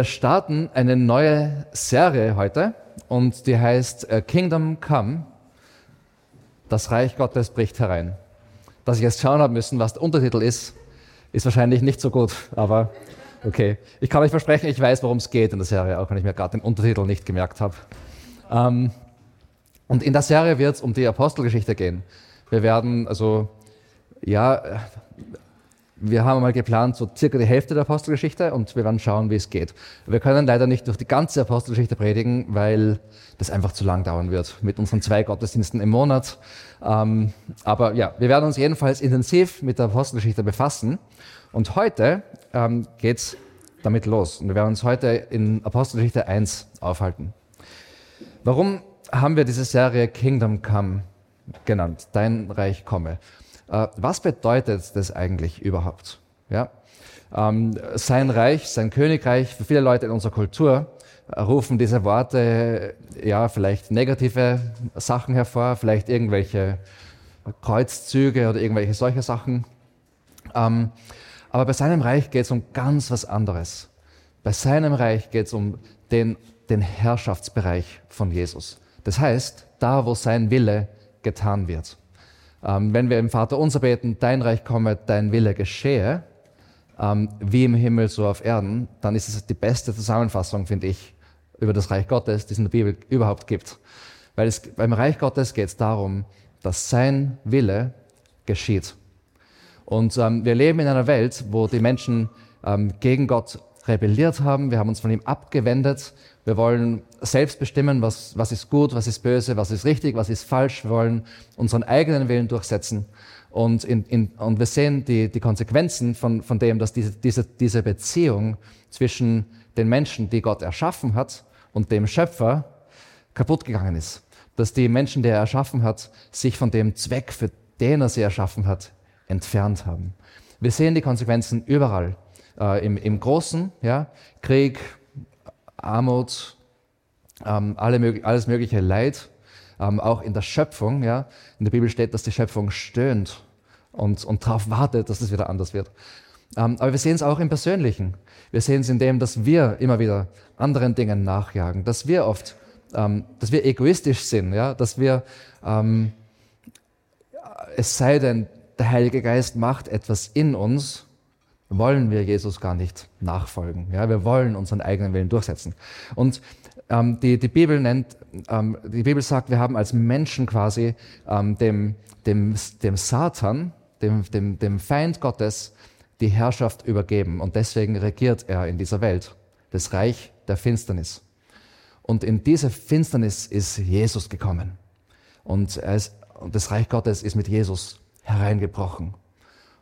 Wir starten eine neue Serie heute und die heißt äh, Kingdom Come. Das Reich Gottes bricht herein. Dass ich jetzt schauen habe müssen, was der Untertitel ist, ist wahrscheinlich nicht so gut, aber okay. Ich kann euch versprechen, ich weiß, worum es geht in der Serie, auch wenn ich mir gerade den Untertitel nicht gemerkt habe. Ähm, und in der Serie wird es um die Apostelgeschichte gehen. Wir werden also, ja, wir haben mal geplant, so circa die Hälfte der Apostelgeschichte und wir werden schauen, wie es geht. Wir können leider nicht durch die ganze Apostelgeschichte predigen, weil das einfach zu lang dauern wird mit unseren zwei Gottesdiensten im Monat. Ähm, aber ja, wir werden uns jedenfalls intensiv mit der Apostelgeschichte befassen. Und heute ähm, geht's damit los. Und wir werden uns heute in Apostelgeschichte 1 aufhalten. Warum haben wir diese Serie Kingdom Come genannt? Dein Reich komme. Äh, was bedeutet das eigentlich überhaupt? Ja? Ähm, sein Reich, sein Königreich, für viele Leute in unserer Kultur äh, rufen diese Worte ja vielleicht negative Sachen hervor, vielleicht irgendwelche Kreuzzüge oder irgendwelche solche Sachen. Ähm, aber bei seinem Reich geht es um ganz was anderes. Bei seinem Reich geht es um den, den Herrschaftsbereich von Jesus. Das heißt, da, wo sein Wille getan wird. Ähm, wenn wir im Vater unser beten, dein Reich komme, dein Wille geschehe, ähm, wie im Himmel, so auf Erden, dann ist es die beste Zusammenfassung, finde ich, über das Reich Gottes, die es in der Bibel überhaupt gibt. Weil es, beim Reich Gottes geht es darum, dass sein Wille geschieht. Und ähm, wir leben in einer Welt, wo die Menschen ähm, gegen Gott rebelliert haben, wir haben uns von ihm abgewendet, wir wollen selbst bestimmen, was, was ist gut, was ist böse, was ist richtig, was ist falsch, wir wollen unseren eigenen Willen durchsetzen. Und, in, in, und wir sehen die, die Konsequenzen von, von dem, dass diese, diese, diese Beziehung zwischen den Menschen, die Gott erschaffen hat, und dem Schöpfer kaputt gegangen ist. Dass die Menschen, die er erschaffen hat, sich von dem Zweck, für den er sie erschaffen hat, entfernt haben. Wir sehen die Konsequenzen überall äh, im, im Großen, ja, Krieg, Armut, ähm, alle, alles mögliche Leid, ähm, auch in der Schöpfung. Ja. In der Bibel steht, dass die Schöpfung stöhnt und, und darauf wartet, dass es wieder anders wird. Ähm, aber wir sehen es auch im Persönlichen. Wir sehen es in dem, dass wir immer wieder anderen Dingen nachjagen, dass wir oft, ähm, dass wir egoistisch sind, ja, dass wir, ähm, es sei denn, der Heilige Geist macht etwas in uns, wollen wir Jesus gar nicht nachfolgen. Ja, wir wollen unseren eigenen Willen durchsetzen. Und ähm, die, die, Bibel nennt, ähm, die Bibel sagt, wir haben als Menschen quasi ähm, dem, dem, dem Satan, dem, dem, dem Feind Gottes, die Herrschaft übergeben. Und deswegen regiert er in dieser Welt, das Reich der Finsternis. Und in diese Finsternis ist Jesus gekommen. Und, ist, und das Reich Gottes ist mit Jesus hereingebrochen.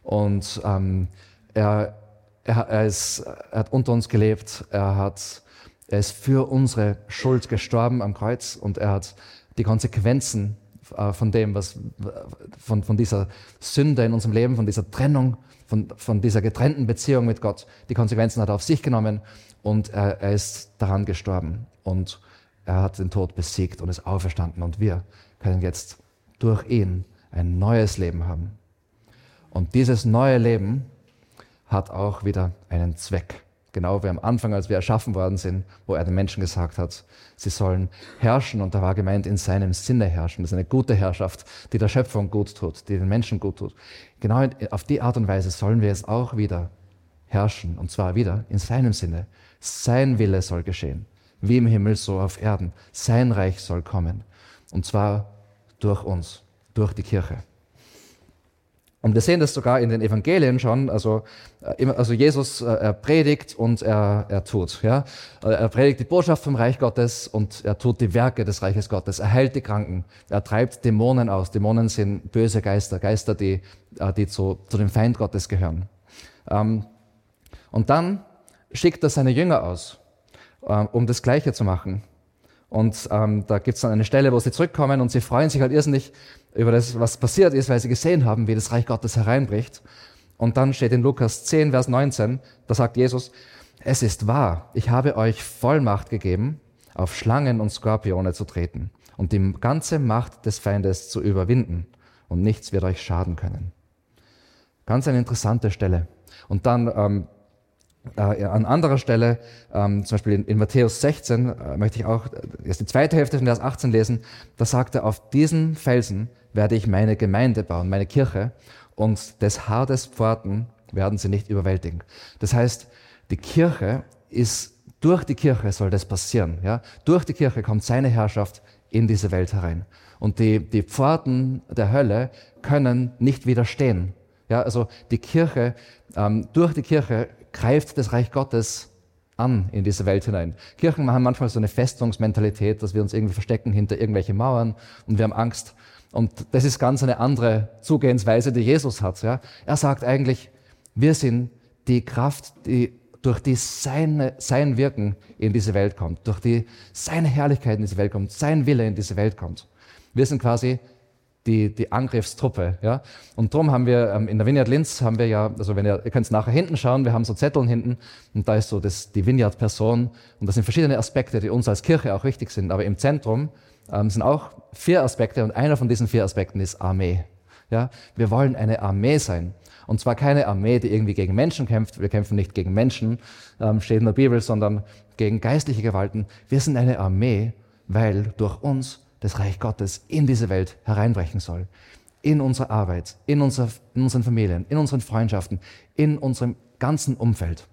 Und ähm, er, er, er, ist, er hat unter uns gelebt, er, hat, er ist für unsere Schuld gestorben am Kreuz und er hat die Konsequenzen äh, von dem, was, von, von dieser Sünde in unserem Leben, von dieser Trennung, von, von dieser getrennten Beziehung mit Gott, die Konsequenzen hat er auf sich genommen und er, er ist daran gestorben und er hat den Tod besiegt und ist auferstanden und wir können jetzt durch ihn ein neues Leben haben. Und dieses neue Leben hat auch wieder einen Zweck. Genau wie am Anfang, als wir erschaffen worden sind, wo er den Menschen gesagt hat, sie sollen herrschen und da war gemeint, in seinem Sinne herrschen. Das ist eine gute Herrschaft, die der Schöpfung gut tut, die den Menschen gut tut. Genau auf die Art und Weise sollen wir jetzt auch wieder herrschen und zwar wieder in seinem Sinne. Sein Wille soll geschehen, wie im Himmel so auf Erden. Sein Reich soll kommen und zwar durch uns, durch die Kirche. Und wir sehen das sogar in den Evangelien schon. Also, äh, also Jesus, äh, er predigt und er, er tut. Ja? Äh, er predigt die Botschaft vom Reich Gottes und er tut die Werke des Reiches Gottes. Er heilt die Kranken. Er treibt Dämonen aus. Dämonen sind böse Geister, Geister, die, die zu, zu dem Feind Gottes gehören. Ähm, und dann schickt er seine Jünger aus, um das Gleiche zu machen. Und ähm, da gibt es dann eine Stelle, wo sie zurückkommen und sie freuen sich halt irrsinnig über das, was passiert ist, weil sie gesehen haben, wie das Reich Gottes hereinbricht. Und dann steht in Lukas 10, Vers 19, da sagt Jesus, es ist wahr, ich habe euch Vollmacht gegeben, auf Schlangen und Skorpione zu treten und die ganze Macht des Feindes zu überwinden und nichts wird euch schaden können. Ganz eine interessante Stelle. Und dann ähm, äh, an anderer Stelle, ähm, zum Beispiel in, in Matthäus 16, äh, möchte ich auch erst die zweite Hälfte von Vers 18 lesen, da sagt er, auf diesen Felsen werde ich meine Gemeinde bauen, meine Kirche, und des Hades Pforten werden sie nicht überwältigen. Das heißt, die Kirche ist, durch die Kirche soll das passieren. Ja? Durch die Kirche kommt seine Herrschaft in diese Welt herein. Und die, die Pforten der Hölle können nicht widerstehen. Ja, also die Kirche, ähm, durch die Kirche greift das Reich Gottes an in diese Welt hinein. Kirchen haben manchmal so eine Festungsmentalität, dass wir uns irgendwie verstecken hinter irgendwelche Mauern und wir haben Angst. Und das ist ganz eine andere Zugehensweise, die Jesus hat. Ja. Er sagt eigentlich, wir sind die Kraft, die durch die seine, sein Wirken in diese Welt kommt, durch die seine Herrlichkeit in diese Welt kommt, sein Wille in diese Welt kommt. Wir sind quasi die, die Angriffstruppe. Ja? Und darum haben wir ähm, in der Vineyard Linz haben wir ja, also wenn ihr, ihr könnt nachher hinten schauen, wir haben so Zetteln hinten und da ist so das, die Vineyard-Person und das sind verschiedene Aspekte, die uns als Kirche auch wichtig sind. Aber im Zentrum ähm, sind auch vier Aspekte und einer von diesen vier Aspekten ist Armee. Ja? Wir wollen eine Armee sein. Und zwar keine Armee, die irgendwie gegen Menschen kämpft. Wir kämpfen nicht gegen Menschen, ähm, steht in der Bibel, sondern gegen geistliche Gewalten. Wir sind eine Armee, weil durch uns das Reich Gottes in diese Welt hereinbrechen soll. In unsere Arbeit, in, unser, in unseren Familien, in unseren Freundschaften, in unserem ganzen Umfeld.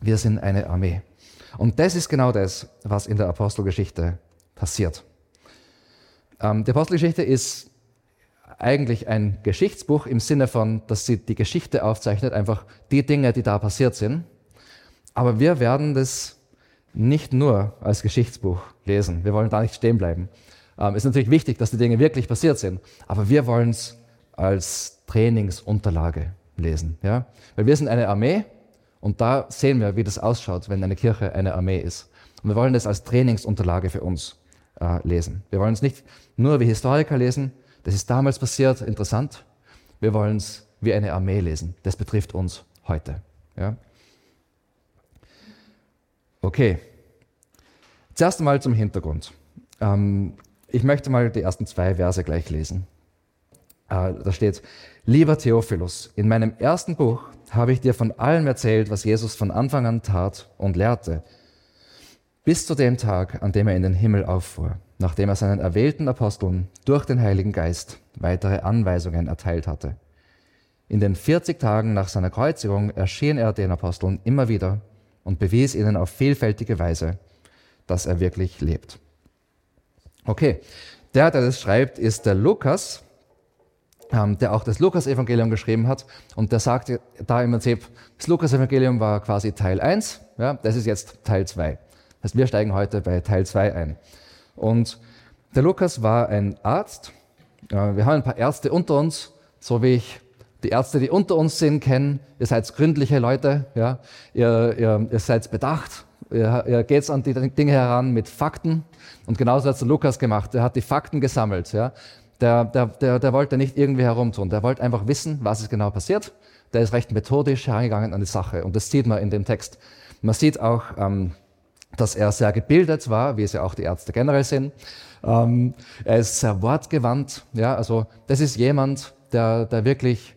Wir sind eine Armee. Und das ist genau das, was in der Apostelgeschichte passiert. Ähm, die Apostelgeschichte ist eigentlich ein Geschichtsbuch im Sinne von, dass sie die Geschichte aufzeichnet, einfach die Dinge, die da passiert sind. Aber wir werden das nicht nur als Geschichtsbuch lesen. Wir wollen da nicht stehen bleiben. Ähm, ist natürlich wichtig, dass die Dinge wirklich passiert sind, aber wir wollen es als Trainingsunterlage lesen. Ja? Weil wir sind eine Armee und da sehen wir, wie das ausschaut, wenn eine Kirche eine Armee ist. Und wir wollen das als Trainingsunterlage für uns äh, lesen. Wir wollen es nicht nur wie Historiker lesen, das ist damals passiert, interessant. Wir wollen es wie eine Armee lesen. Das betrifft uns heute. Ja? Okay. Zuerst einmal zum Hintergrund. Ähm, ich möchte mal die ersten zwei Verse gleich lesen. Äh, da steht, lieber Theophilus, in meinem ersten Buch habe ich dir von allem erzählt, was Jesus von Anfang an tat und lehrte, bis zu dem Tag, an dem er in den Himmel auffuhr nachdem er seinen erwählten Aposteln durch den Heiligen Geist weitere Anweisungen erteilt hatte. In den 40 Tagen nach seiner Kreuzigung erschien er den Aposteln immer wieder und bewies ihnen auf vielfältige Weise, dass er wirklich lebt. Okay, der, der das schreibt, ist der Lukas, ähm, der auch das Lukas-Evangelium geschrieben hat. Und der sagt da im Prinzip, das Lukas-Evangelium war quasi Teil 1, ja, das ist jetzt Teil 2. Das heißt, wir steigen heute bei Teil 2 ein. Und der Lukas war ein Arzt. Wir haben ein paar Ärzte unter uns, so wie ich die Ärzte, die unter uns sind, kennen. Ihr seid gründliche Leute, ja. ihr, ihr, ihr seid bedacht, ihr, ihr geht an die Dinge heran mit Fakten. Und genauso hat es Lukas gemacht. Er hat die Fakten gesammelt. Ja. Der, der, der, der wollte nicht irgendwie herumtun. Der wollte einfach wissen, was ist genau passiert. Der ist recht methodisch herangegangen an die Sache. Und das sieht man in dem Text. Man sieht auch, ähm, dass er sehr gebildet war, wie es ja auch die Ärzte generell sind. Ähm, er ist sehr wortgewandt. Ja, also das ist jemand, der, der wirklich,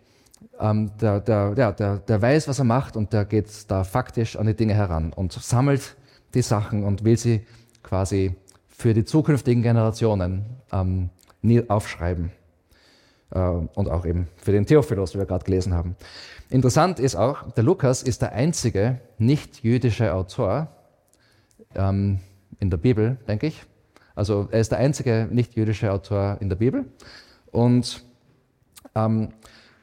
ähm, der, der, ja, der, der weiß, was er macht und der geht da faktisch an die Dinge heran und sammelt die Sachen und will sie quasi für die zukünftigen Generationen ähm, aufschreiben. Äh, und auch eben für den Theophilus, wie wir gerade gelesen haben. Interessant ist auch, der Lukas ist der einzige nicht-jüdische Autor, ähm, in der Bibel, denke ich. Also er ist der einzige nicht-jüdische Autor in der Bibel. Und ähm,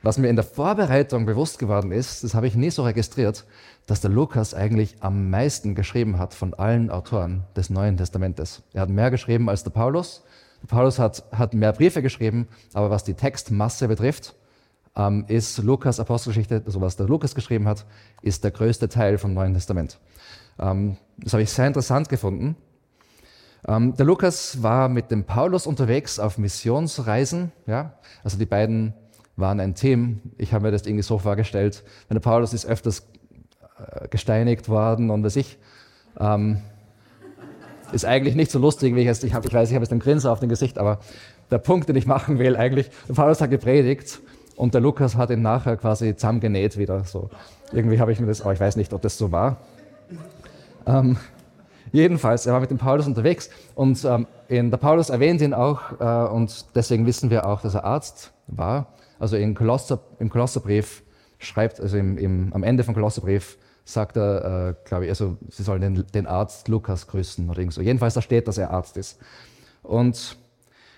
was mir in der Vorbereitung bewusst geworden ist, das habe ich nie so registriert, dass der Lukas eigentlich am meisten geschrieben hat von allen Autoren des Neuen Testamentes. Er hat mehr geschrieben als der Paulus. Der Paulus hat, hat mehr Briefe geschrieben, aber was die Textmasse betrifft, ähm, ist Lukas Apostelgeschichte, also was der Lukas geschrieben hat, ist der größte Teil vom Neuen Testament. Ähm, das habe ich sehr interessant gefunden. Ähm, der Lukas war mit dem Paulus unterwegs auf Missionsreisen. Ja? Also die beiden waren ein Team. Ich habe mir das irgendwie so vorgestellt. Wenn der Paulus ist öfters äh, gesteinigt worden und was ich. Ähm, ist eigentlich nicht so lustig, wie ich es, ich, hab, ich weiß, ich habe jetzt einen Grinser auf dem Gesicht, aber der Punkt, den ich machen will, eigentlich, der Paulus hat gepredigt Und der Lukas hat ihn nachher quasi zusammengenäht wieder. So. Irgendwie habe ich mir das, aber ich weiß nicht, ob das so war. Ähm, jedenfalls, er war mit dem Paulus unterwegs und ähm, in, der Paulus erwähnt ihn auch äh, und deswegen wissen wir auch, dass er Arzt war. Also in Kolosser, im Kolosserbrief schreibt, also im, im, am Ende vom Kolosserbrief sagt er, äh, glaube ich, also sie sollen den, den, Arzt Lukas grüßen oder irgend so. Jedenfalls da steht, dass er Arzt ist. Und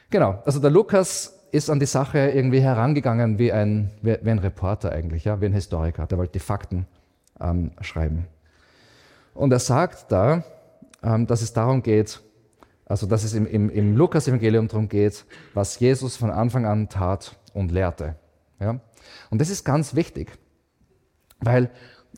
genau, also der Lukas ist an die Sache irgendwie herangegangen wie ein, wie, wie ein Reporter eigentlich, ja, wie ein Historiker. Der wollte die Fakten ähm, schreiben. Und er sagt da, ähm, dass es darum geht, also dass es im, im, im Lukas-Evangelium darum geht, was Jesus von Anfang an tat und lehrte. Ja? Und das ist ganz wichtig, weil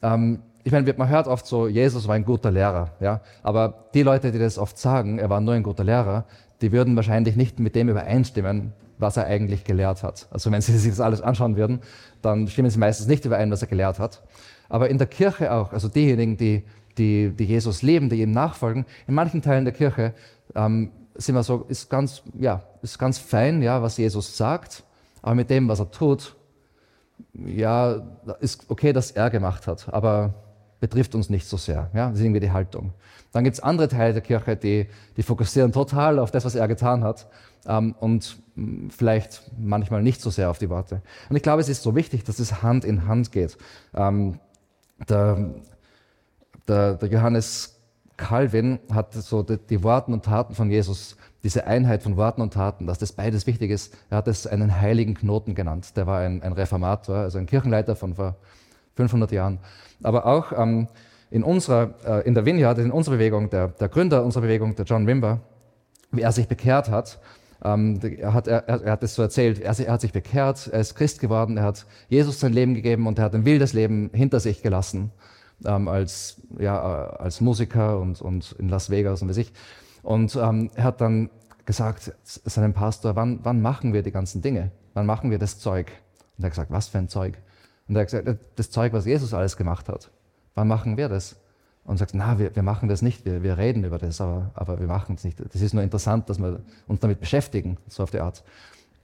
ähm, ich meine, man hört oft so, Jesus war ein guter Lehrer, ja, aber die Leute, die das oft sagen, er war nur ein guter Lehrer, die würden wahrscheinlich nicht mit dem übereinstimmen, was er eigentlich gelehrt hat. Also wenn Sie sich das alles anschauen würden, dann stimmen Sie meistens nicht überein, was er gelehrt hat. Aber in der Kirche auch, also diejenigen, die, die, die Jesus leben, die ihm nachfolgen, in manchen Teilen der Kirche ähm, sind wir so, ist ganz, ja, ist ganz fein, ja, was Jesus sagt, aber mit dem, was er tut, ja, ist okay, dass er gemacht hat, aber betrifft uns nicht so sehr. Ja? Das ist irgendwie die Haltung. Dann gibt es andere Teile der Kirche, die, die fokussieren total auf das, was er getan hat ähm, und mh, vielleicht manchmal nicht so sehr auf die Worte. Und ich glaube, es ist so wichtig, dass es Hand in Hand geht. Ähm, der, der, der Johannes Calvin hat so die, die Worte und Taten von Jesus diese Einheit von Worten und Taten, dass das beides wichtig ist. Er hat es einen heiligen Knoten genannt. Der war ein, ein Reformator, also ein Kirchenleiter von vor 500 Jahren. Aber auch ähm, in, unserer, äh, in der Vineyard, in unserer Bewegung, der, der, Gründer unserer Bewegung, der John Wimber, wie er sich bekehrt hat, ähm, er, hat, er, er hat es so erzählt, er, er, hat sich bekehrt, er ist Christ geworden, er hat Jesus sein Leben gegeben und er hat ein wildes Leben hinter sich gelassen, ähm, als, ja, äh, als Musiker und, und in Las Vegas und wie ich. Und ähm, er hat dann gesagt seinem Pastor, wann, wann machen wir die ganzen Dinge? Wann machen wir das Zeug? Und er hat gesagt, was für ein Zeug? Und er hat gesagt, das Zeug, was Jesus alles gemacht hat. Wann machen wir das? Und sagt, na, wir, wir machen das nicht, wir, wir reden über das, aber, aber wir machen es nicht. Das ist nur interessant, dass wir uns damit beschäftigen, so auf die Art.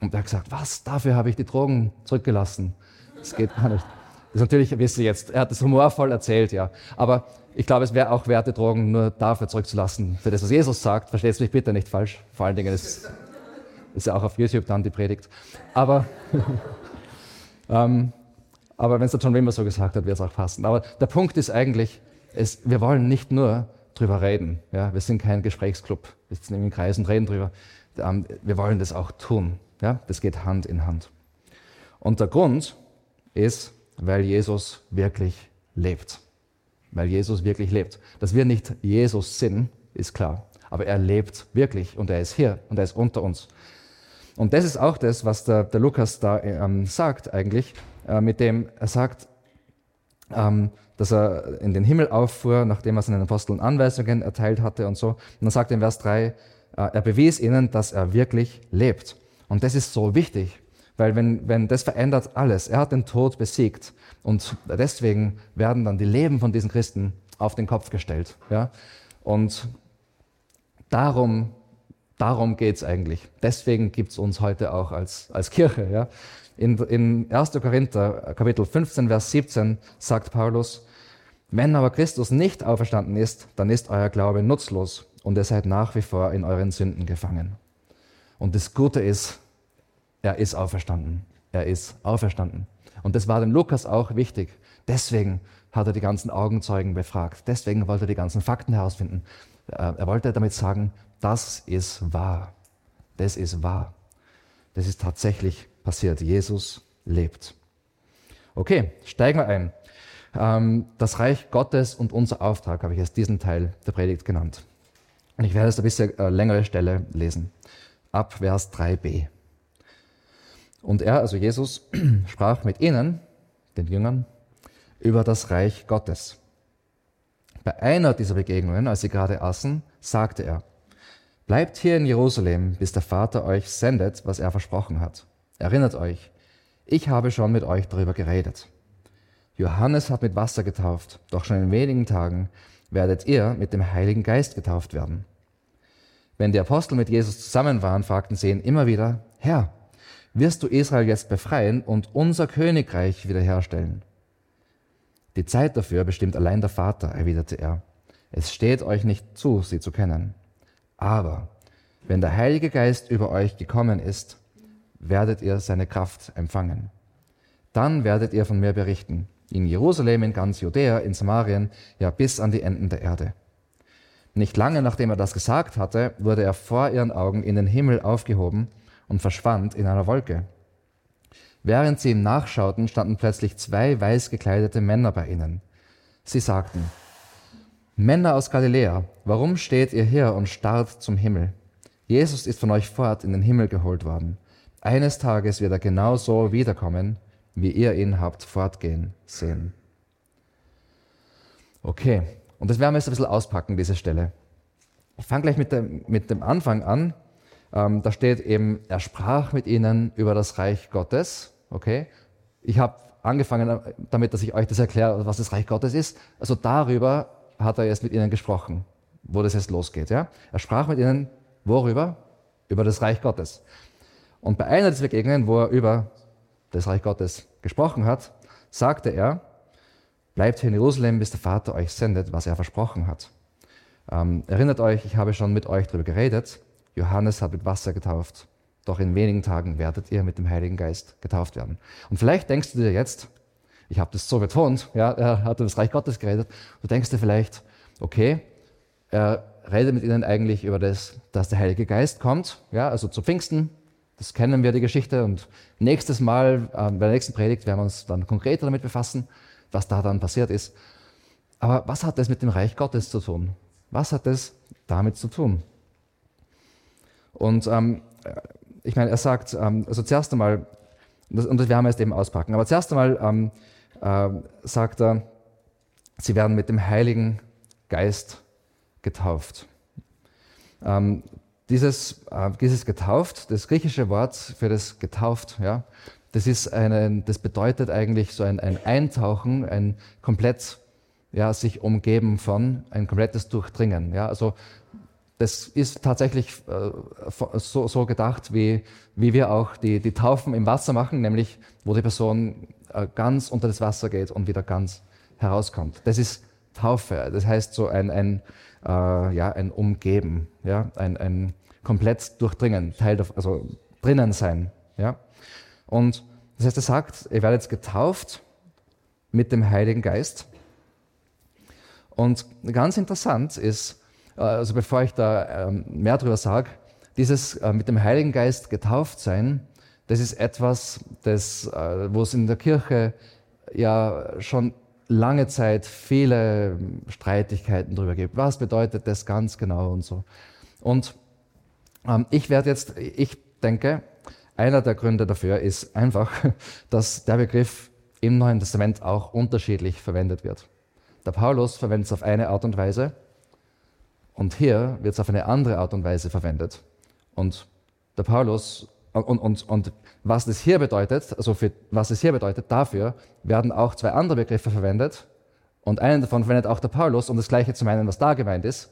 Und er hat gesagt, was, dafür habe ich die Drogen zurückgelassen. Das geht gar nicht. Das ist natürlich, wisst ihr jetzt, er hat es humorvoll erzählt, ja. Aber ich glaube, es wäre auch wert, die Drogen nur dafür zurückzulassen, für das, was Jesus sagt. Versteht es mich bitte nicht falsch. Vor allen Dingen ist, ist ja auch auf YouTube dann die Predigt. Aber, ähm, aber wenn es der John Wimber so gesagt hat, wird es auch passen. Aber der Punkt ist eigentlich, es, wir wollen nicht nur drüber reden. Ja? Wir sind kein Gesprächsclub. Wir sitzen im Kreis und reden drüber. Ähm, wir wollen das auch tun. Ja? Das geht Hand in Hand. Und der Grund ist, weil Jesus wirklich lebt. Weil Jesus wirklich lebt. Dass wir nicht Jesus sind, ist klar. Aber er lebt wirklich und er ist hier und er ist unter uns. Und das ist auch das, was der, der Lukas da ähm, sagt eigentlich, äh, mit dem er sagt, ähm, dass er in den Himmel auffuhr, nachdem er seinen Aposteln Anweisungen erteilt hatte und so. Und dann sagt er in Vers 3, äh, er bewies ihnen, dass er wirklich lebt. Und das ist so wichtig, weil wenn, wenn das verändert alles, er hat den Tod besiegt und deswegen werden dann die Leben von diesen Christen auf den Kopf gestellt. Ja? Und darum, darum geht es eigentlich. Deswegen gibt es uns heute auch als, als Kirche. Ja? In, in 1. Korinther, Kapitel 15, Vers 17 sagt Paulus, wenn aber Christus nicht auferstanden ist, dann ist euer Glaube nutzlos und ihr seid nach wie vor in euren Sünden gefangen. Und das Gute ist, er ist auferstanden. Er ist auferstanden. Und das war dem Lukas auch wichtig. Deswegen hat er die ganzen Augenzeugen befragt. Deswegen wollte er die ganzen Fakten herausfinden. Äh, er wollte damit sagen, das ist wahr. Das ist wahr. Das ist tatsächlich passiert. Jesus lebt. Okay, steigen wir ein. Ähm, das Reich Gottes und unser Auftrag habe ich jetzt diesen Teil der Predigt genannt. Und ich werde jetzt ein bisschen äh, längere Stelle lesen. Ab Vers 3b. Und er, also Jesus, sprach mit ihnen, den Jüngern, über das Reich Gottes. Bei einer dieser Begegnungen, als sie gerade aßen, sagte er, Bleibt hier in Jerusalem, bis der Vater euch sendet, was er versprochen hat. Erinnert euch, ich habe schon mit euch darüber geredet. Johannes hat mit Wasser getauft, doch schon in wenigen Tagen werdet ihr mit dem Heiligen Geist getauft werden. Wenn die Apostel mit Jesus zusammen waren, fragten sie ihn immer wieder, Herr, wirst du Israel jetzt befreien und unser Königreich wiederherstellen. Die Zeit dafür bestimmt allein der Vater, erwiderte er. Es steht euch nicht zu, sie zu kennen. Aber wenn der Heilige Geist über euch gekommen ist, werdet ihr seine Kraft empfangen. Dann werdet ihr von mir berichten, in Jerusalem, in ganz Judäa, in Samarien, ja bis an die Enden der Erde. Nicht lange nachdem er das gesagt hatte, wurde er vor ihren Augen in den Himmel aufgehoben und verschwand in einer Wolke. Während sie ihm nachschauten, standen plötzlich zwei weiß gekleidete Männer bei ihnen. Sie sagten, Männer aus Galiläa, warum steht ihr hier und starrt zum Himmel? Jesus ist von euch fort in den Himmel geholt worden. Eines Tages wird er genau so wiederkommen, wie ihr ihn habt fortgehen sehen. Okay, und das werden wir jetzt ein bisschen auspacken, diese Stelle. Ich fange gleich mit dem, mit dem Anfang an. Ähm, da steht eben, er sprach mit ihnen über das Reich Gottes. Okay? Ich habe angefangen damit, dass ich euch das erkläre, was das Reich Gottes ist. Also darüber hat er jetzt mit ihnen gesprochen, wo das jetzt losgeht. Ja? Er sprach mit ihnen, worüber? Über das Reich Gottes. Und bei einer dieser Begegnungen, wo er über das Reich Gottes gesprochen hat, sagte er, bleibt hier in Jerusalem, bis der Vater euch sendet, was er versprochen hat. Ähm, erinnert euch, ich habe schon mit euch darüber geredet, Johannes hat mit Wasser getauft, doch in wenigen Tagen werdet ihr mit dem Heiligen Geist getauft werden. Und vielleicht denkst du dir jetzt, ich habe das so betont, ja, er hat über das Reich Gottes geredet, du denkst dir vielleicht, okay, er redet mit ihnen eigentlich über das, dass der Heilige Geist kommt, ja, also zu Pfingsten, das kennen wir, die Geschichte, und nächstes Mal, äh, bei der nächsten Predigt, werden wir uns dann konkreter damit befassen, was da dann passiert ist. Aber was hat das mit dem Reich Gottes zu tun? Was hat das damit zu tun? Und ähm, ich meine, er sagt, ähm, also zuerst einmal, und das werden wir jetzt eben auspacken, aber zuerst einmal ähm, äh, sagt er, sie werden mit dem Heiligen Geist getauft. Ähm, dieses, äh, dieses getauft, das griechische Wort für das getauft, ja, das, ist eine, das bedeutet eigentlich so ein, ein Eintauchen, ein komplett ja, sich umgeben von, ein komplettes Durchdringen. Ja, also das ist tatsächlich äh, so, so, gedacht, wie, wie wir auch die, die Taufen im Wasser machen, nämlich wo die Person äh, ganz unter das Wasser geht und wieder ganz herauskommt. Das ist Taufe. Das heißt so ein, ein, äh, ja, ein Umgeben, ja, ein, ein komplett Durchdringen, Teil, also drinnen sein. Ja. Und das heißt, er sagt, ihr werdet getauft mit dem Heiligen Geist. Und ganz interessant ist, also bevor ich da ähm, mehr darüber sage, dieses äh, mit dem Heiligen Geist getauft sein, das ist etwas, das, äh, wo es in der Kirche ja schon lange Zeit viele Streitigkeiten darüber gibt. Was bedeutet das ganz genau und so. Und ähm, ich werde jetzt, ich denke, einer der Gründe dafür ist einfach, dass der Begriff im Neuen Testament auch unterschiedlich verwendet wird. Der Paulus verwendet es auf eine Art und Weise und hier wird es auf eine andere Art und Weise verwendet. Und der Paulus und, und, und was das hier bedeutet, also für, was es hier bedeutet, dafür werden auch zwei andere Begriffe verwendet. Und einen davon verwendet auch der Paulus, um das Gleiche zu meinen, was da gemeint ist.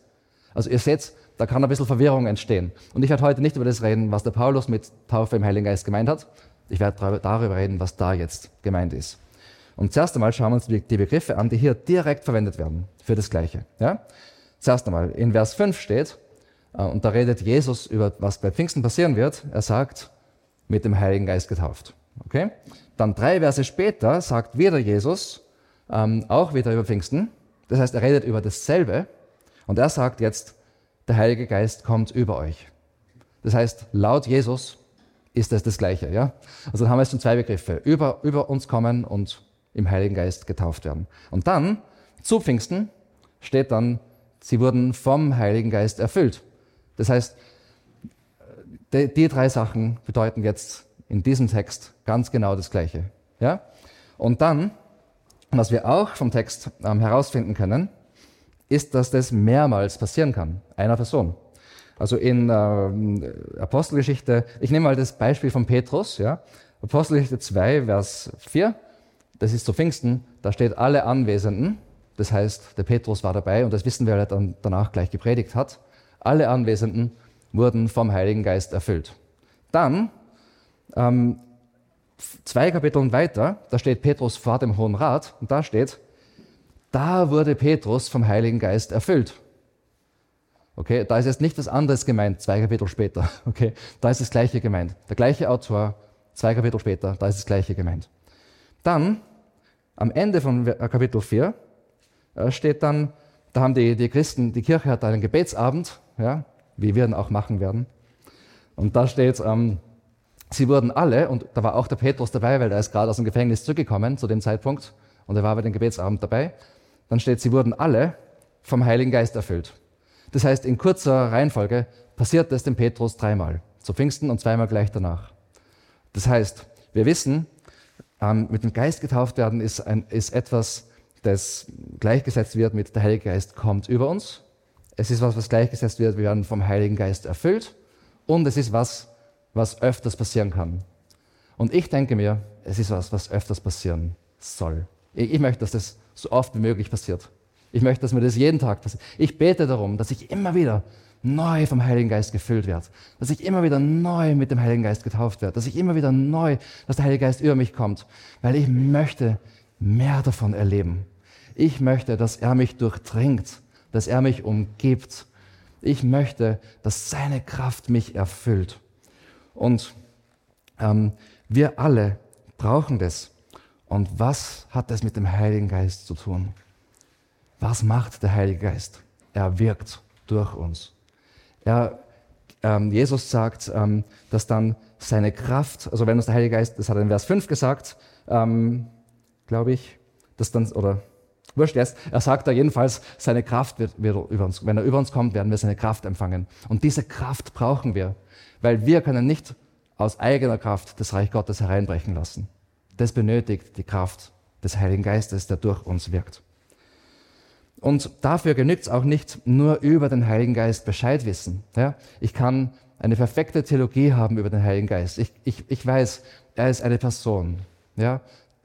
Also ihr seht, da kann ein bisschen Verwirrung entstehen. Und ich werde heute nicht über das reden, was der Paulus mit Taufe im Heiligen Geist gemeint hat. Ich werde darüber reden, was da jetzt gemeint ist. Und zuerst einmal schauen wir uns die Begriffe an, die hier direkt verwendet werden für das Gleiche. Ja? Zuerst einmal, in Vers 5 steht, äh, und da redet Jesus über, was bei Pfingsten passieren wird. Er sagt, mit dem Heiligen Geist getauft. Okay? Dann drei Verse später sagt wieder Jesus, ähm, auch wieder über Pfingsten. Das heißt, er redet über dasselbe. Und er sagt jetzt, der Heilige Geist kommt über euch. Das heißt, laut Jesus ist das das Gleiche. Ja? Also dann haben wir jetzt schon zwei Begriffe. Über, über uns kommen und im Heiligen Geist getauft werden. Und dann, zu Pfingsten, steht dann, sie wurden vom Heiligen Geist erfüllt. Das heißt, die, drei Sachen bedeuten jetzt in diesem Text ganz genau das Gleiche. Ja? Und dann, was wir auch vom Text ähm, herausfinden können, ist, dass das mehrmals passieren kann, einer Person. Also in äh, Apostelgeschichte, ich nehme mal das Beispiel von Petrus, ja? Apostelgeschichte 2, Vers 4, das ist zu Pfingsten, da steht alle Anwesenden, das heißt, der Petrus war dabei und das wissen wir, weil er dann danach gleich gepredigt hat, alle Anwesenden wurden vom Heiligen Geist erfüllt. Dann ähm, zwei Kapiteln weiter, da steht Petrus vor dem Hohen Rat und da steht, da wurde Petrus vom Heiligen Geist erfüllt. Okay, da ist jetzt nicht was anderes gemeint, zwei Kapitel später. Okay, da ist das Gleiche gemeint. Der gleiche Autor, zwei Kapitel später, da ist das Gleiche gemeint. Dann, am Ende von Kapitel 4, äh, steht dann, da haben die, die Christen, die Kirche hat einen Gebetsabend, ja, wie wir ihn auch machen werden. Und da steht, ähm, sie wurden alle, und da war auch der Petrus dabei, weil er ist gerade aus dem Gefängnis zurückgekommen zu dem Zeitpunkt, und er war bei dem Gebetsabend dabei. Dann steht, sie wurden alle vom Heiligen Geist erfüllt. Das heißt, in kurzer Reihenfolge passiert das dem Petrus dreimal. Zu Pfingsten und zweimal gleich danach. Das heißt, wir wissen, ähm, mit dem Geist getauft werden ist, ein, ist etwas, das gleichgesetzt wird mit der Heilige Geist kommt über uns. Es ist was, was gleichgesetzt wird, wir werden vom Heiligen Geist erfüllt. Und es ist was, was öfters passieren kann. Und ich denke mir, es ist was, was öfters passieren soll. Ich, möchte, dass das so oft wie möglich passiert. Ich möchte, dass mir das jeden Tag passiert. Ich bete darum, dass ich immer wieder neu vom Heiligen Geist gefüllt werde. Dass ich immer wieder neu mit dem Heiligen Geist getauft werde. Dass ich immer wieder neu, dass der Heilige Geist über mich kommt. Weil ich möchte mehr davon erleben. Ich möchte, dass er mich durchdringt. Dass er mich umgibt. Ich möchte, dass seine Kraft mich erfüllt. Und ähm, wir alle brauchen das. Und was hat das mit dem Heiligen Geist zu tun? Was macht der Heilige Geist? Er wirkt durch uns. Er, ähm, Jesus sagt, ähm, dass dann seine Kraft, also wenn uns der Heilige Geist, das hat er in Vers 5 gesagt, ähm, glaube ich, dass dann, oder wurscht jetzt, er sagt da jedenfalls, seine Kraft wird, wird über uns, wenn er über uns kommt, werden wir seine Kraft empfangen. Und diese Kraft brauchen wir, weil wir können nicht aus eigener Kraft das Reich Gottes hereinbrechen lassen. Das benötigt die Kraft des Heiligen Geistes, der durch uns wirkt. Und dafür genügt es auch nicht, nur über den Heiligen Geist Bescheid wissen. Ja? Ich kann eine perfekte Theologie haben über den Heiligen Geist. Ich, ich, ich weiß, er ist eine Person. Ja?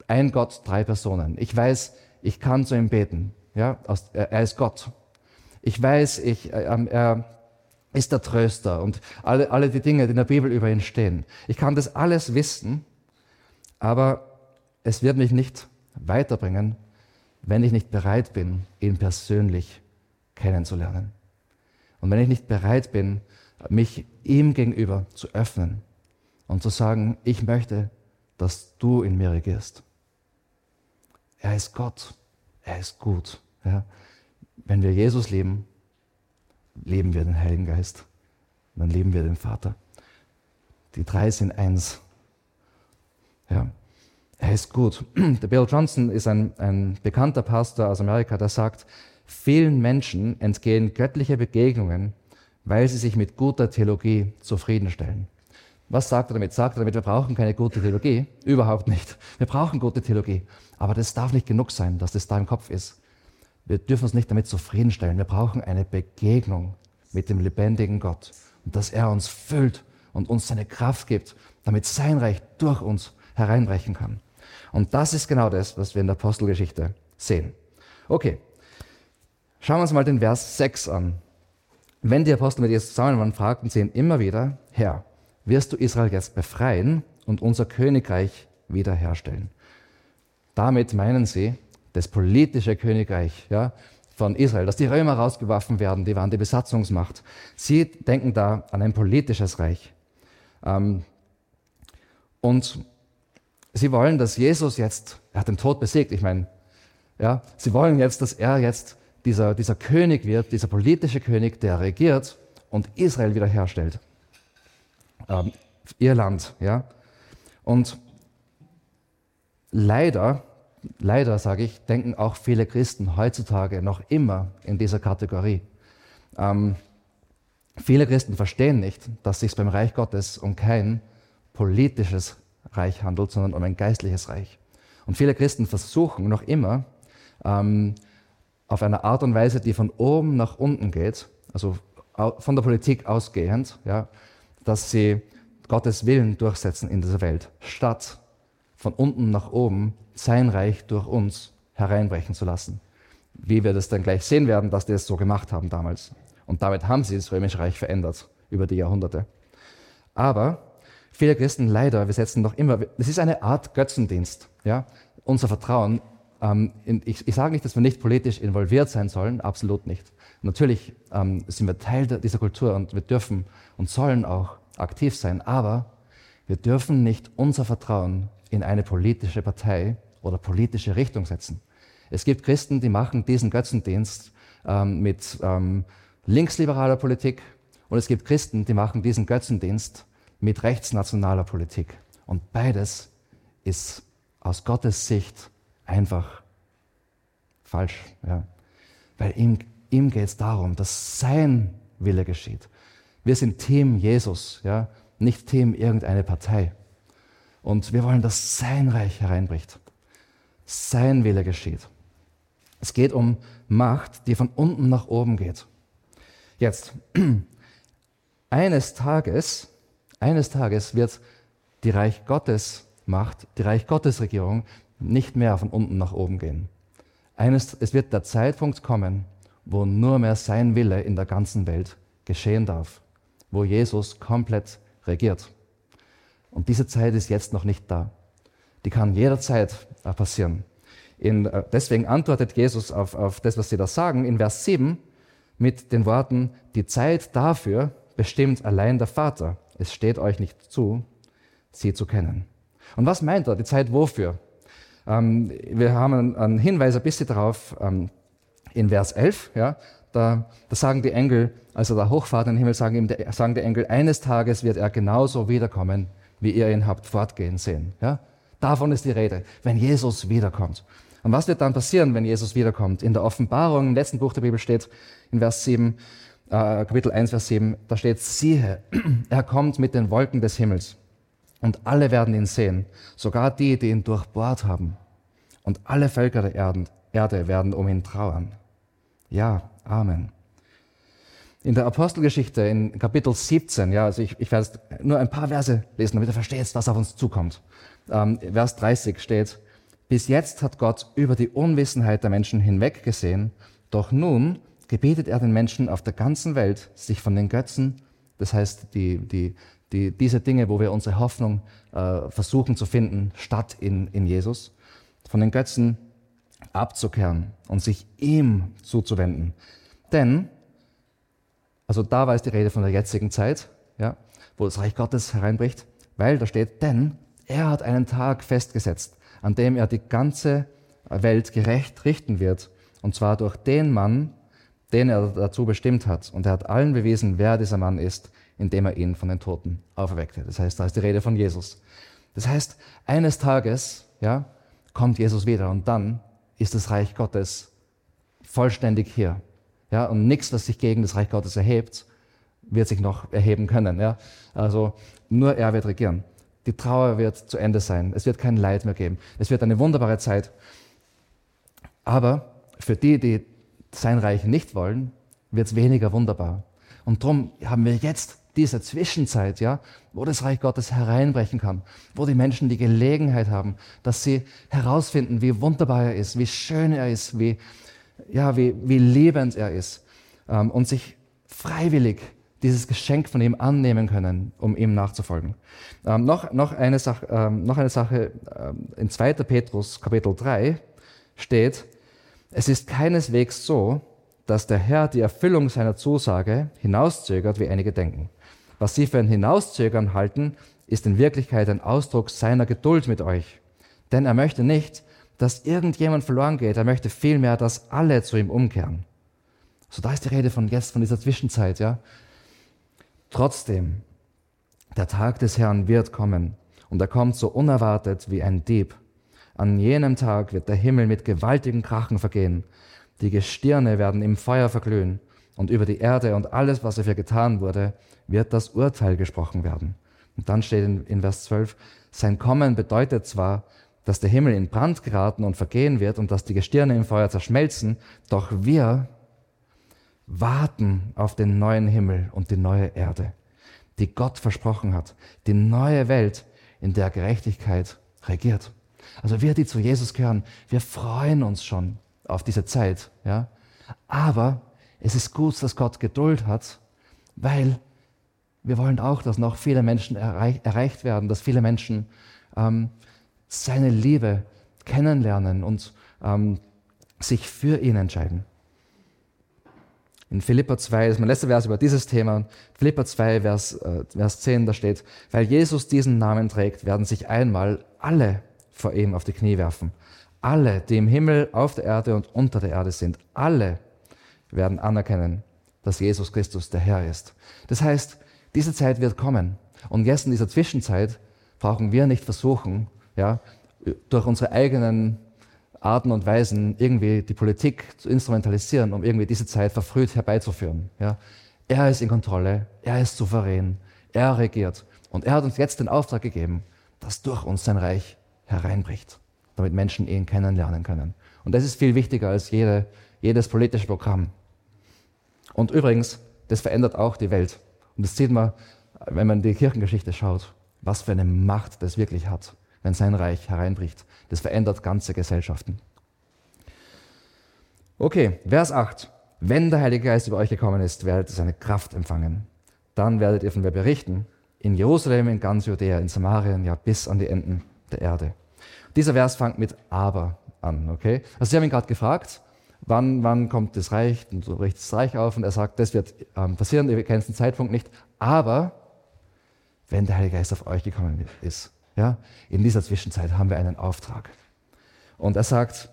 Ein Gott, drei Personen. Ich weiß, ich kann zu ihm beten. Ja? Er ist Gott. Ich weiß, ich, äh, ähm, er ist der Tröster und alle, alle die Dinge, die in der Bibel über ihn stehen. Ich kann das alles wissen, aber es wird mich nicht weiterbringen, wenn ich nicht bereit bin, ihn persönlich kennenzulernen. Und wenn ich nicht bereit bin, mich ihm gegenüber zu öffnen und zu sagen, ich möchte, dass du in mir regierst. Er ist Gott, er ist gut. Ja. Wenn wir Jesus lieben, leben wir den Heiligen Geist, dann leben wir den Vater. Die drei sind eins. Ja. Er ist gut. Der Bill Johnson ist ein, ein bekannter Pastor aus Amerika, der sagt, vielen Menschen entgehen göttliche Begegnungen, weil sie sich mit guter Theologie zufriedenstellen. Was sagt er damit? Sagt er damit, wir brauchen keine gute Theologie? Überhaupt nicht. Wir brauchen gute Theologie. Aber das darf nicht genug sein, dass das da im Kopf ist. Wir dürfen uns nicht damit zufriedenstellen. Wir brauchen eine Begegnung mit dem lebendigen Gott. Und dass er uns füllt und uns seine Kraft gibt, damit sein Reich durch uns hereinbrechen kann. Und das ist genau das, was wir in der Apostelgeschichte sehen. Okay, schauen wir uns mal den Vers 6 an. Wenn die Apostel mit Jesus zusammen waren, fragten sie ihn immer wieder, Herr, wirst du Israel jetzt befreien und unser Königreich wiederherstellen? Damit meinen sie das politische Königreich ja, von Israel, dass die Römer rausgeworfen werden, die waren die Besatzungsmacht. Sie denken da an ein politisches Reich. Ähm, und Sie wollen, dass Jesus jetzt, er hat den Tod besiegt, ich meine, ja, sie wollen jetzt, dass er jetzt dieser, dieser König wird, dieser politische König, der regiert und Israel wiederherstellt. Ähm, ihr Land, ja. Und leider, leider sage ich, denken auch viele Christen heutzutage noch immer in dieser Kategorie. Ähm, viele Christen verstehen nicht, dass es sich beim Reich Gottes um kein politisches Reich handelt, sondern um ein geistliches Reich. Und viele Christen versuchen noch immer, ähm, auf eine Art und Weise, die von oben nach unten geht, also von der Politik ausgehend, ja, dass sie Gottes Willen durchsetzen in dieser Welt, statt von unten nach oben sein Reich durch uns hereinbrechen zu lassen. Wie wir das dann gleich sehen werden, dass die es so gemacht haben damals. Und damit haben sie das Römische Reich verändert über die Jahrhunderte. Aber Viele Christen leider, wir setzen noch immer, es ist eine Art Götzendienst, ja, unser Vertrauen. Ähm, ich, ich sage nicht, dass wir nicht politisch involviert sein sollen, absolut nicht. Natürlich ähm, sind wir Teil dieser Kultur und wir dürfen und sollen auch aktiv sein, aber wir dürfen nicht unser Vertrauen in eine politische Partei oder politische Richtung setzen. Es gibt Christen, die machen diesen Götzendienst ähm, mit ähm, linksliberaler Politik und es gibt Christen, die machen diesen Götzendienst mit rechtsnationaler Politik. Und beides ist aus Gottes Sicht einfach falsch. Ja. Weil ihm, ihm geht es darum, dass sein Wille geschieht. Wir sind Team Jesus, ja, nicht Team irgendeine Partei. Und wir wollen, dass sein Reich hereinbricht. Sein Wille geschieht. Es geht um Macht, die von unten nach oben geht. Jetzt, eines Tages, eines Tages wird die Reich Gottes Macht, die Reich Gottes Regierung nicht mehr von unten nach oben gehen. Eines, es wird der Zeitpunkt kommen, wo nur mehr sein Wille in der ganzen Welt geschehen darf, wo Jesus komplett regiert. Und diese Zeit ist jetzt noch nicht da. Die kann jederzeit passieren. In, äh, deswegen antwortet Jesus auf, auf das, was sie da sagen, in Vers 7 mit den Worten, die Zeit dafür bestimmt allein der Vater. Es steht euch nicht zu, sie zu kennen. Und was meint er? Die Zeit wofür? Ähm, wir haben einen Hinweis ein bisschen darauf ähm, in Vers 11. Ja, da, da, sagen die Engel, also der Hochvater im Himmel, sagen, ihm, sagen die Engel, eines Tages wird er genauso wiederkommen, wie ihr ihn habt fortgehen sehen. Ja? Davon ist die Rede, wenn Jesus wiederkommt. Und was wird dann passieren, wenn Jesus wiederkommt? In der Offenbarung, im letzten Buch der Bibel steht, in Vers 7, äh, Kapitel 1, Vers 7, da steht, siehe, er kommt mit den Wolken des Himmels und alle werden ihn sehen, sogar die, die ihn durchbohrt haben. Und alle Völker der Erde werden um ihn trauern. Ja, Amen. In der Apostelgeschichte in Kapitel 17, ja, also ich, ich werde nur ein paar Verse lesen, damit ihr versteht, was auf uns zukommt. Ähm, Vers 30 steht, bis jetzt hat Gott über die Unwissenheit der Menschen hinweggesehen, doch nun gebietet er den Menschen auf der ganzen Welt, sich von den Götzen, das heißt die, die, die, diese Dinge, wo wir unsere Hoffnung äh, versuchen zu finden, statt in, in Jesus, von den Götzen abzukehren und sich ihm zuzuwenden. Denn, also da war es die Rede von der jetzigen Zeit, ja, wo das Reich Gottes hereinbricht, weil da steht, denn er hat einen Tag festgesetzt, an dem er die ganze Welt gerecht richten wird. Und zwar durch den Mann, den er dazu bestimmt hat. Und er hat allen bewiesen, wer dieser Mann ist, indem er ihn von den Toten auferweckte. Das heißt, da ist die Rede von Jesus. Das heißt, eines Tages, ja, kommt Jesus wieder und dann ist das Reich Gottes vollständig hier. Ja, und nichts, was sich gegen das Reich Gottes erhebt, wird sich noch erheben können. Ja. Also nur er wird regieren. Die Trauer wird zu Ende sein. Es wird kein Leid mehr geben. Es wird eine wunderbare Zeit. Aber für die, die sein Reich nicht wollen, wird es weniger wunderbar. Und darum haben wir jetzt diese Zwischenzeit, ja, wo das Reich Gottes hereinbrechen kann, wo die Menschen die Gelegenheit haben, dass sie herausfinden, wie wunderbar er ist, wie schön er ist, wie, ja, wie, wie lebend er ist ähm, und sich freiwillig dieses Geschenk von ihm annehmen können, um ihm nachzufolgen. Ähm, noch, noch, eine Sache, ähm, noch eine Sache ähm, in 2. Petrus Kapitel 3 steht, es ist keineswegs so, dass der Herr die Erfüllung seiner Zusage hinauszögert, wie einige denken. Was sie für ein Hinauszögern halten, ist in Wirklichkeit ein Ausdruck seiner Geduld mit euch. Denn er möchte nicht, dass irgendjemand verloren geht, er möchte vielmehr, dass alle zu ihm umkehren. So, da ist die Rede von jetzt, von dieser Zwischenzeit, ja. Trotzdem, der Tag des Herrn wird kommen und er kommt so unerwartet wie ein Dieb. An jenem Tag wird der Himmel mit gewaltigen Krachen vergehen, die Gestirne werden im Feuer verglühen und über die Erde und alles, was dafür getan wurde, wird das Urteil gesprochen werden. Und dann steht in, in Vers 12, sein Kommen bedeutet zwar, dass der Himmel in Brand geraten und vergehen wird und dass die Gestirne im Feuer zerschmelzen, doch wir warten auf den neuen Himmel und die neue Erde, die Gott versprochen hat, die neue Welt, in der Gerechtigkeit regiert. Also wir, die zu Jesus gehören, wir freuen uns schon auf diese Zeit, ja. Aber es ist gut, dass Gott Geduld hat, weil wir wollen auch, dass noch viele Menschen erreich, erreicht werden, dass viele Menschen ähm, seine Liebe kennenlernen und ähm, sich für ihn entscheiden. In Philippa 2, das ist mein letzter Vers über dieses Thema, Philippa 2, Vers, äh, Vers 10, da steht, weil Jesus diesen Namen trägt, werden sich einmal alle vor ihm auf die Knie werfen. Alle, die im Himmel, auf der Erde und unter der Erde sind, alle werden anerkennen, dass Jesus Christus der Herr ist. Das heißt, diese Zeit wird kommen. Und jetzt in dieser Zwischenzeit brauchen wir nicht versuchen, ja, durch unsere eigenen Arten und Weisen irgendwie die Politik zu instrumentalisieren, um irgendwie diese Zeit verfrüht herbeizuführen. Ja. Er ist in Kontrolle, er ist souverän, er regiert. Und er hat uns jetzt den Auftrag gegeben, dass durch uns sein Reich hereinbricht, damit Menschen ihn kennenlernen können. Und das ist viel wichtiger als jede, jedes politische Programm. Und übrigens, das verändert auch die Welt. Und das sieht man, wenn man die Kirchengeschichte schaut, was für eine Macht das wirklich hat, wenn sein Reich hereinbricht. Das verändert ganze Gesellschaften. Okay, Vers 8. Wenn der Heilige Geist über euch gekommen ist, werdet ihr seine Kraft empfangen. Dann werdet ihr von mir berichten. In Jerusalem, in ganz Judäa, in Samarien, ja bis an die Enden der Erde. Dieser Vers fängt mit aber an, okay? Also Sie haben ihn gerade gefragt, wann, wann kommt das Reich, und so bricht das Reich auf und er sagt, das wird ähm, passieren, ihr kennt den Zeitpunkt nicht, aber wenn der Heilige Geist auf euch gekommen ist, ja, in dieser Zwischenzeit haben wir einen Auftrag. Und er sagt,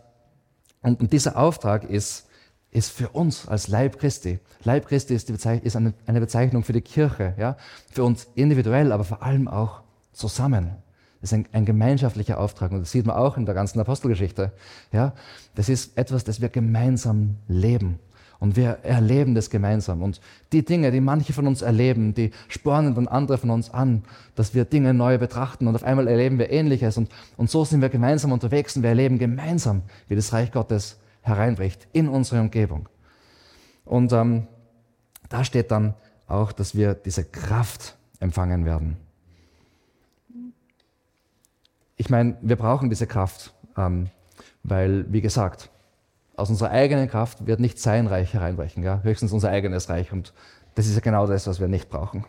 und, und dieser Auftrag ist, ist für uns als Leib Christi. Leib Christi ist, ist eine, eine Bezeichnung für die Kirche, ja, für uns individuell, aber vor allem auch zusammen. Das ist ein, ein, gemeinschaftlicher Auftrag und das sieht man auch in der ganzen Apostelgeschichte. Ja, das ist etwas, das wir gemeinsam leben und wir erleben das gemeinsam. Und die Dinge, die manche von uns erleben, die spornen dann andere von uns an, dass wir Dinge neu betrachten und auf einmal erleben wir Ähnliches und, und so sind wir gemeinsam unterwegs und wir erleben gemeinsam, wie das Reich Gottes hereinbricht in unsere Umgebung. Und ähm, da steht dann auch, dass wir diese Kraft empfangen werden ich meine, wir brauchen diese Kraft, ähm, weil, wie gesagt, aus unserer eigenen Kraft wird nicht sein Reich hereinbrechen, ja? höchstens unser eigenes Reich. Und das ist ja genau das, was wir nicht brauchen.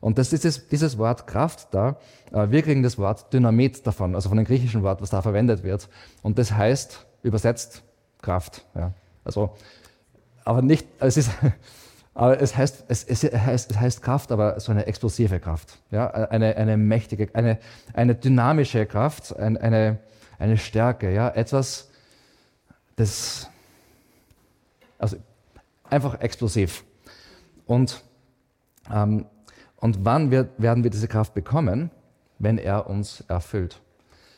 Und das ist dieses, Wort Kraft da, äh, wir kriegen das Wort Dynamit davon, also von dem griechischen Wort, was da verwendet wird. Und das heißt übersetzt Kraft. Ja? Also, aber nicht, es ist, aber es heißt, es, es, heißt, es heißt Kraft, aber so eine explosive Kraft. Ja? Eine, eine mächtige, eine, eine dynamische Kraft, ein, eine, eine Stärke. Ja? Etwas, das also einfach explosiv. Und, ähm, und wann wird, werden wir diese Kraft bekommen? Wenn er uns erfüllt.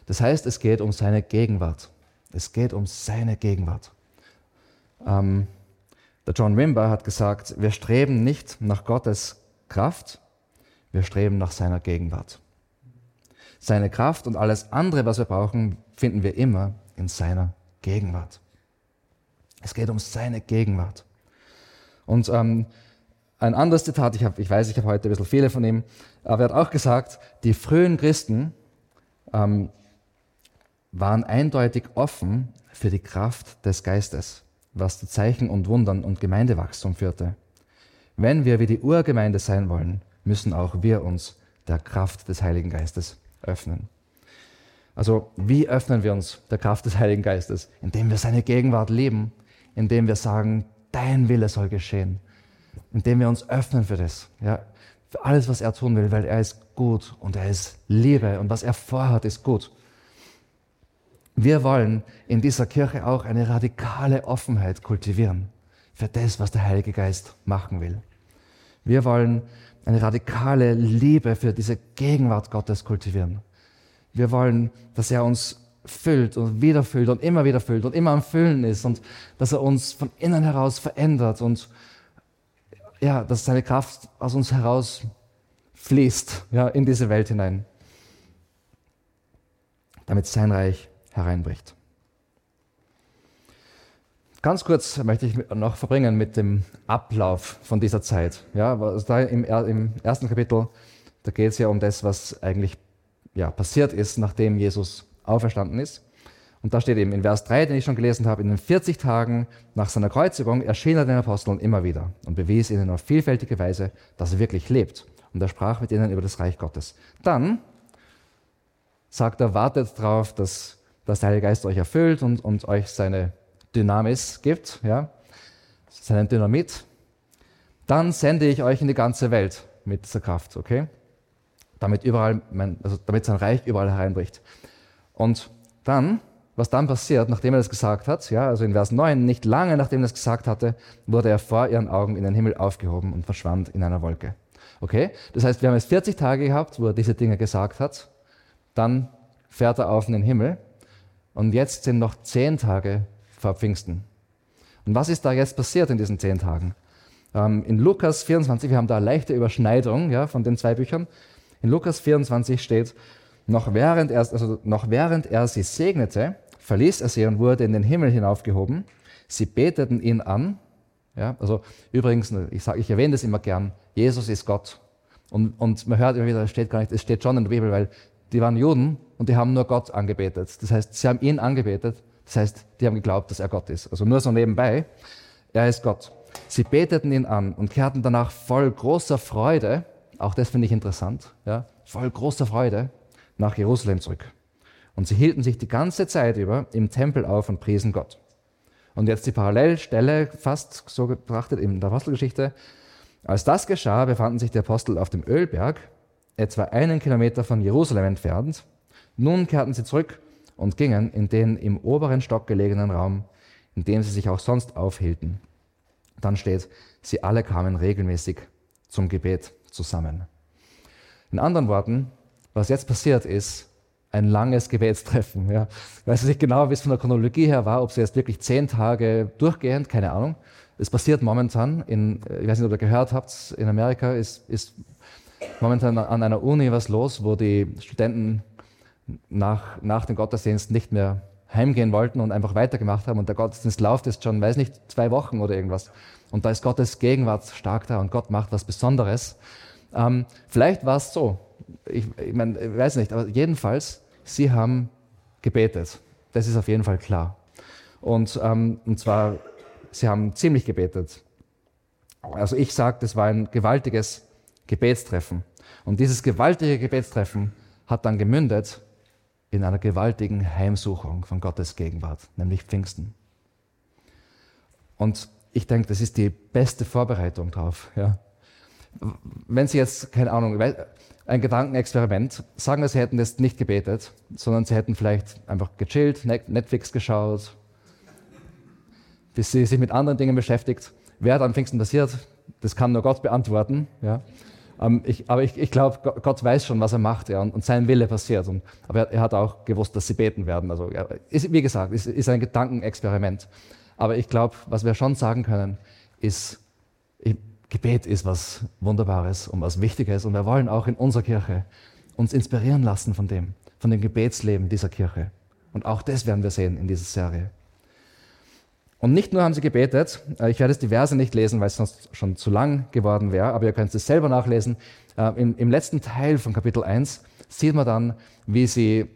Das heißt, es geht um seine Gegenwart. Es geht um seine Gegenwart. Ähm, der John Wimber hat gesagt, wir streben nicht nach Gottes Kraft, wir streben nach seiner Gegenwart. Seine Kraft und alles andere, was wir brauchen, finden wir immer in seiner Gegenwart. Es geht um seine Gegenwart. Und ähm, ein anderes Zitat, ich, hab, ich weiß, ich habe heute ein bisschen viele von ihm, aber er hat auch gesagt, die frühen Christen ähm, waren eindeutig offen für die Kraft des Geistes was zu Zeichen und Wundern und Gemeindewachstum führte. Wenn wir wie die Urgemeinde sein wollen, müssen auch wir uns der Kraft des Heiligen Geistes öffnen. Also wie öffnen wir uns der Kraft des Heiligen Geistes? Indem wir seine Gegenwart leben, indem wir sagen, dein Wille soll geschehen, indem wir uns öffnen für das, ja, für alles, was er tun will, weil er ist gut und er ist Liebe und was er vorhat, ist gut. Wir wollen in dieser Kirche auch eine radikale Offenheit kultivieren für das, was der Heilige Geist machen will. Wir wollen eine radikale Liebe für diese Gegenwart Gottes kultivieren. Wir wollen, dass er uns füllt und wieder füllt und immer wieder füllt und immer am Füllen ist und dass er uns von innen heraus verändert und ja, dass seine Kraft aus uns heraus fließt, ja, in diese Welt hinein. Damit sein Reich hereinbricht. Ganz kurz möchte ich noch verbringen mit dem Ablauf von dieser Zeit. Ja, was da im, im ersten Kapitel, da geht es ja um das, was eigentlich ja, passiert ist, nachdem Jesus auferstanden ist. Und da steht eben in Vers 3, den ich schon gelesen habe, in den 40 Tagen nach seiner Kreuzigung erschien er den Aposteln immer wieder und bewies ihnen auf vielfältige Weise, dass er wirklich lebt. Und er sprach mit ihnen über das Reich Gottes. Dann sagt er, wartet darauf, dass, dass der Heilige Geist euch erfüllt und, und euch seine Dynamis gibt, ja, seinen Dynamit. Dann sende ich euch in die ganze Welt mit dieser Kraft, okay? Damit überall, mein, also damit sein Reich überall hereinbricht. Und dann, was dann passiert, nachdem er das gesagt hat, ja, also in Vers 9, nicht lange nachdem er das gesagt hatte, wurde er vor ihren Augen in den Himmel aufgehoben und verschwand in einer Wolke. Okay? Das heißt, wir haben jetzt 40 Tage gehabt, wo er diese Dinge gesagt hat. Dann fährt er auf in den Himmel. Und jetzt sind noch 10 Tage vor Pfingsten. Und was ist da jetzt passiert in diesen 10 Tagen? Ähm, in Lukas 24, wir haben da eine leichte Überschneidung ja, von den zwei Büchern. In Lukas 24 steht, noch während, er, also noch während er sie segnete, verließ er sie und wurde in den Himmel hinaufgehoben. Sie beteten ihn an. Ja, also übrigens, ich, sag, ich erwähne das immer gern, Jesus ist Gott. Und, und man hört immer wieder, es steht gar nicht, es steht schon in der Bibel, weil die waren Juden und die haben nur Gott angebetet. Das heißt, sie haben ihn angebetet. Das heißt, die haben geglaubt, dass er Gott ist. Also nur so nebenbei. Er ist Gott. Sie beteten ihn an und kehrten danach voll großer Freude, auch das finde ich interessant, ja, voll großer Freude nach Jerusalem zurück. Und sie hielten sich die ganze Zeit über im Tempel auf und priesen Gott. Und jetzt die Parallelstelle, fast so betrachtet in der Apostelgeschichte. Als das geschah, befanden sich die Apostel auf dem Ölberg, etwa einen Kilometer von Jerusalem entfernt. Nun kehrten sie zurück und gingen in den im oberen Stock gelegenen Raum, in dem sie sich auch sonst aufhielten. Dann steht, sie alle kamen regelmäßig zum Gebet zusammen. In anderen Worten, was jetzt passiert ist, ein langes Gebetstreffen. Ja. Ich weiß nicht genau, wie es von der Chronologie her war, ob es jetzt wirklich zehn Tage durchgehend, keine Ahnung. Es passiert momentan, in, ich weiß nicht, ob ihr gehört habt, in Amerika ist, ist momentan an einer Uni was los, wo die Studenten nach, nach dem Gottesdienst nicht mehr heimgehen wollten und einfach weitergemacht haben. Und der Gottesdienst läuft jetzt schon, weiß nicht, zwei Wochen oder irgendwas. Und da ist Gottes Gegenwart stark da und Gott macht was Besonderes. Ähm, vielleicht war es so. Ich, ich meine, ich weiß nicht, aber jedenfalls, sie haben gebetet. Das ist auf jeden Fall klar. Und, ähm, und zwar, sie haben ziemlich gebetet. Also ich sage, das war ein gewaltiges Gebetstreffen. Und dieses gewaltige Gebetstreffen hat dann gemündet in einer gewaltigen Heimsuchung von Gottes Gegenwart, nämlich Pfingsten. Und ich denke, das ist die beste Vorbereitung drauf. Ja. Wenn Sie jetzt, keine Ahnung, ein Gedankenexperiment, sagen wir, Sie hätten das nicht gebetet, sondern Sie hätten vielleicht einfach gechillt, Netflix geschaut, bis Sie sich mit anderen Dingen beschäftigt. Wer hat am Pfingsten passiert? Das kann nur Gott beantworten. Ja. Ähm, ich, aber ich, ich glaube, Gott weiß schon, was er macht ja, und, und sein Wille passiert. Und, aber er, er, hat auch gewusst, dass sie beten werden. Also, ja, ist, wie gesagt, ist, ist ein Gedankenexperiment. Aber ich glaube, was wir schon sagen können, ist, Gebet ist was Wunderbares und was Wichtiges. Und wir wollen auch in unserer Kirche uns inspirieren lassen von dem, von dem Gebetsleben dieser Kirche. Und auch das werden wir sehen in dieser Serie. Und nicht nur haben sie gebetet, äh, ich werde jetzt die Verse nicht lesen, weil es sonst schon zu lang geworden wäre, aber ihr könnt es selber nachlesen. Äh, Im, Im, letzten Teil von Kapitel 1 sieht man dann, wie sie,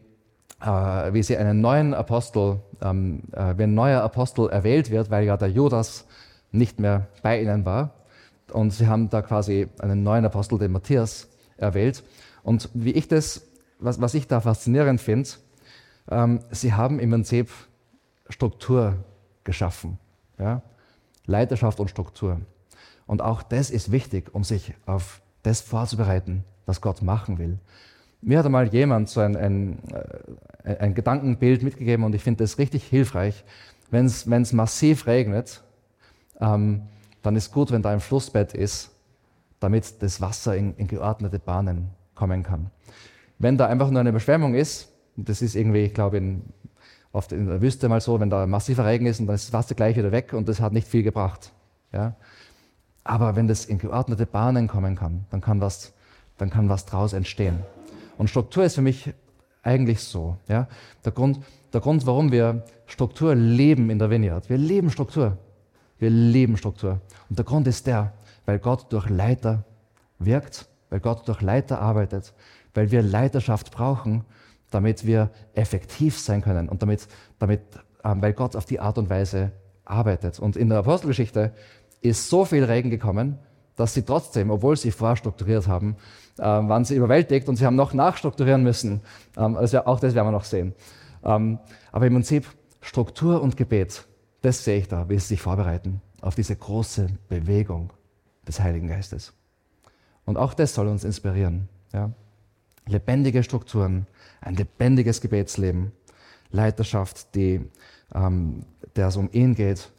äh, wie sie einen neuen Apostel, ähm, wie ein neuer Apostel erwählt wird, weil ja der Judas nicht mehr bei ihnen war. Und sie haben da quasi einen neuen Apostel, den Matthias, erwählt. Und wie ich das, was, was ich da faszinierend finde, ähm, sie haben im Prinzip Struktur geschaffen. Ja? Leiterschaft und Struktur. Und auch das ist wichtig, um sich auf das vorzubereiten, was Gott machen will. Mir hat einmal jemand so ein, ein, äh, ein Gedankenbild mitgegeben und ich finde das richtig hilfreich. Wenn es massiv regnet, ähm, dann ist gut, wenn da ein Flussbett ist, damit das Wasser in, in geordnete Bahnen kommen kann. Wenn da einfach nur eine Überschwemmung ist, das ist irgendwie, ich glaube, in oft in der Wüste mal so, wenn da massiver Regen ist und dann ist das Wasser gleich wieder weg und das hat nicht viel gebracht. Ja? Aber wenn das in geordnete Bahnen kommen kann, dann kann was, dann kann was draus entstehen. Und Struktur ist für mich eigentlich so. Ja? Der, Grund, der Grund, warum wir Struktur leben in der Vineyard. Wir leben Struktur. Wir leben Struktur. Und der Grund ist der, weil Gott durch Leiter wirkt, weil Gott durch Leiter arbeitet, weil wir Leiterschaft brauchen, damit wir effektiv sein können und damit, damit ähm, weil Gott auf die Art und Weise arbeitet. Und in der Apostelgeschichte ist so viel Regen gekommen, dass sie trotzdem, obwohl sie vorstrukturiert haben, äh, waren sie überwältigt und sie haben noch nachstrukturieren müssen. Ähm, also auch das werden wir noch sehen. Ähm, aber im Prinzip Struktur und Gebet, das sehe ich da, wie sie sich vorbereiten auf diese große Bewegung des Heiligen Geistes. Und auch das soll uns inspirieren. Ja? Lebendige Strukturen, ein lebendiges Gebetsleben, Leiterschaft, die, ähm, der es um ihn geht,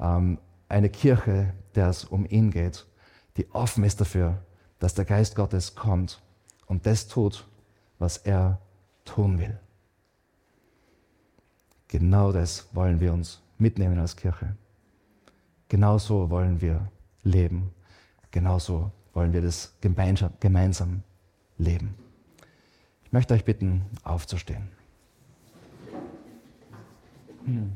ähm, eine Kirche, der es um ihn geht, die offen ist dafür, dass der Geist Gottes kommt und das tut, was er tun will. Genau das wollen wir uns mitnehmen als Kirche. Genauso wollen wir leben. Genauso wollen wir das gemeinsam leben. Ich möchte euch bitten, aufzustehen. Hm.